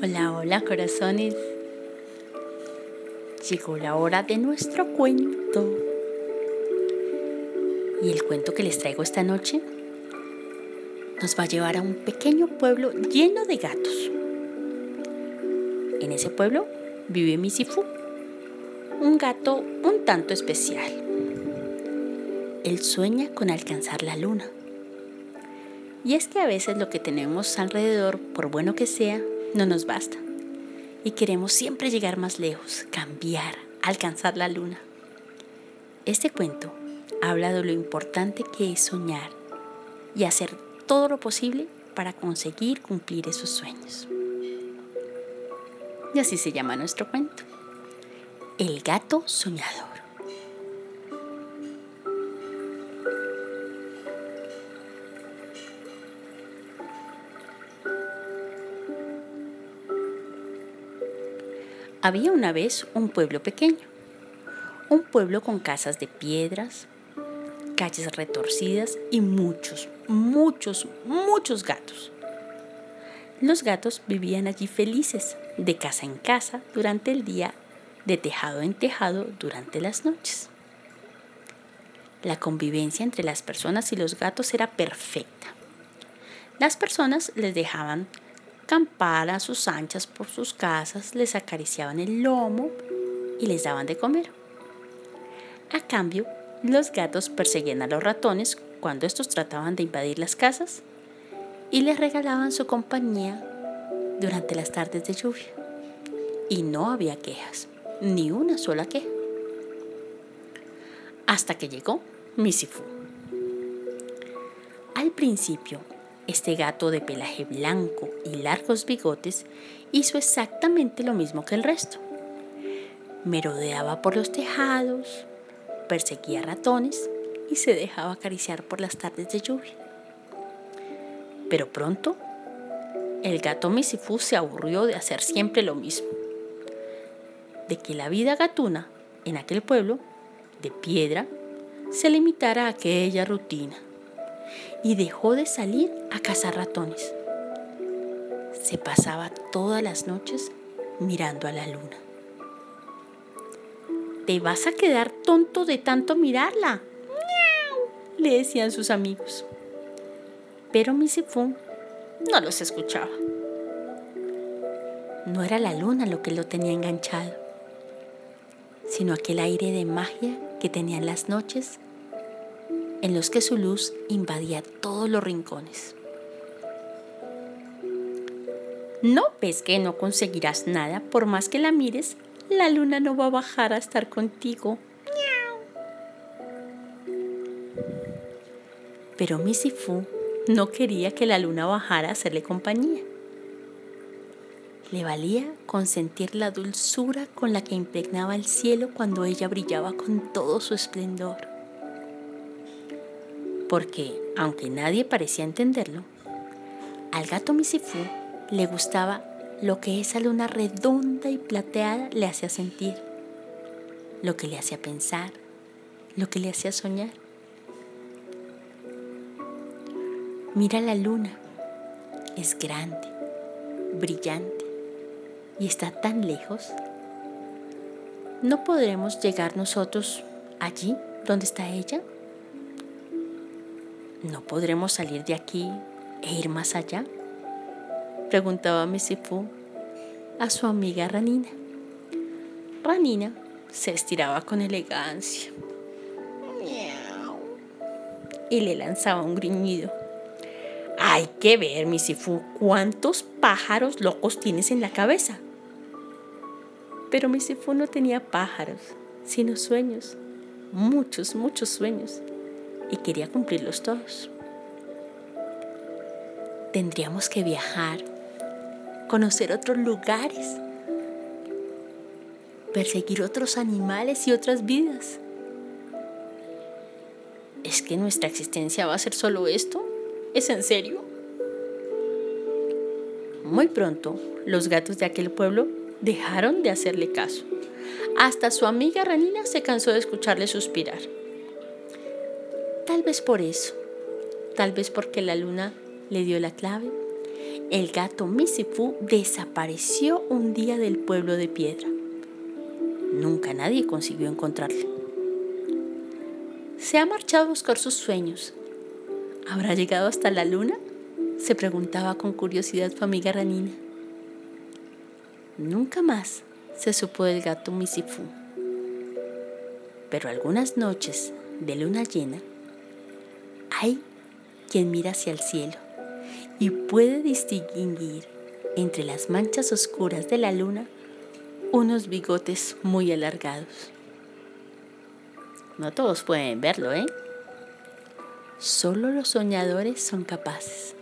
Hola, hola corazones. Llegó la hora de nuestro cuento. Y el cuento que les traigo esta noche nos va a llevar a un pequeño pueblo lleno de gatos. En ese pueblo vive Misifu, un gato un tanto especial. Él sueña con alcanzar la luna. Y es que a veces lo que tenemos alrededor, por bueno que sea, no nos basta. Y queremos siempre llegar más lejos, cambiar, alcanzar la luna. Este cuento habla de lo importante que es soñar y hacer todo lo posible para conseguir cumplir esos sueños. Y así se llama nuestro cuento. El gato soñador. Había una vez un pueblo pequeño, un pueblo con casas de piedras, calles retorcidas y muchos, muchos, muchos gatos. Los gatos vivían allí felices, de casa en casa durante el día, de tejado en tejado durante las noches. La convivencia entre las personas y los gatos era perfecta. Las personas les dejaban a sus anchas por sus casas, les acariciaban el lomo y les daban de comer. A cambio, los gatos perseguían a los ratones cuando estos trataban de invadir las casas y les regalaban su compañía durante las tardes de lluvia. Y no había quejas, ni una sola queja. Hasta que llegó Misifu. Al principio, este gato de pelaje blanco y largos bigotes hizo exactamente lo mismo que el resto. Merodeaba por los tejados, perseguía ratones y se dejaba acariciar por las tardes de lluvia. Pero pronto, el gato Misifú se aburrió de hacer siempre lo mismo, de que la vida gatuna en aquel pueblo, de piedra, se limitara a aquella rutina y dejó de salir a cazar ratones. Se pasaba todas las noches mirando a la luna. Te vas a quedar tonto de tanto mirarla, le decían sus amigos. Pero Misifun no los escuchaba. No era la luna lo que lo tenía enganchado, sino aquel aire de magia que tenían las noches en los que su luz invadía todos los rincones. ¿No ves que no conseguirás nada por más que la mires? La luna no va a bajar a estar contigo. Pero Missy Fu no quería que la luna bajara a hacerle compañía. Le valía consentir la dulzura con la que impregnaba el cielo cuando ella brillaba con todo su esplendor porque, aunque nadie parecía entenderlo, al gato Misifú le gustaba lo que esa luna redonda y plateada le hacía sentir, lo que le hacía pensar, lo que le hacía soñar. Mira la luna, es grande, brillante y está tan lejos. ¿No podremos llegar nosotros allí donde está ella? ¿No podremos salir de aquí e ir más allá? Preguntaba Misifu a su amiga Ranina. Ranina se estiraba con elegancia y le lanzaba un griñido. Hay que ver, Misifu, cuántos pájaros locos tienes en la cabeza. Pero Misifu no tenía pájaros, sino sueños, muchos, muchos sueños y quería cumplirlos todos. Tendríamos que viajar, conocer otros lugares, perseguir otros animales y otras vidas. ¿Es que nuestra existencia va a ser solo esto? ¿Es en serio? Muy pronto, los gatos de aquel pueblo dejaron de hacerle caso. Hasta su amiga Ranina se cansó de escucharle suspirar. Tal vez por eso, tal vez porque la luna le dio la clave el gato Misifu desapareció un día del pueblo de piedra. Nunca nadie consiguió encontrarle. Se ha marchado a buscar sus sueños. ¿Habrá llegado hasta la luna? Se preguntaba con curiosidad su amiga Ranina. Nunca más se supo del gato Misifu. Pero algunas noches de luna llena, hay quien mira hacia el cielo y puede distinguir entre las manchas oscuras de la luna unos bigotes muy alargados. No todos pueden verlo, ¿eh? Solo los soñadores son capaces.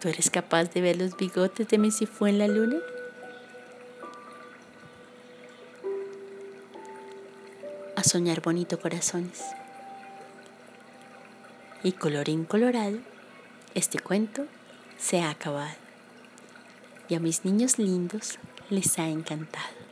¿Tú eres capaz de ver los bigotes de Misifú en la luna? A soñar bonito corazones. Y colorín colorado, este cuento se ha acabado. Y a mis niños lindos les ha encantado.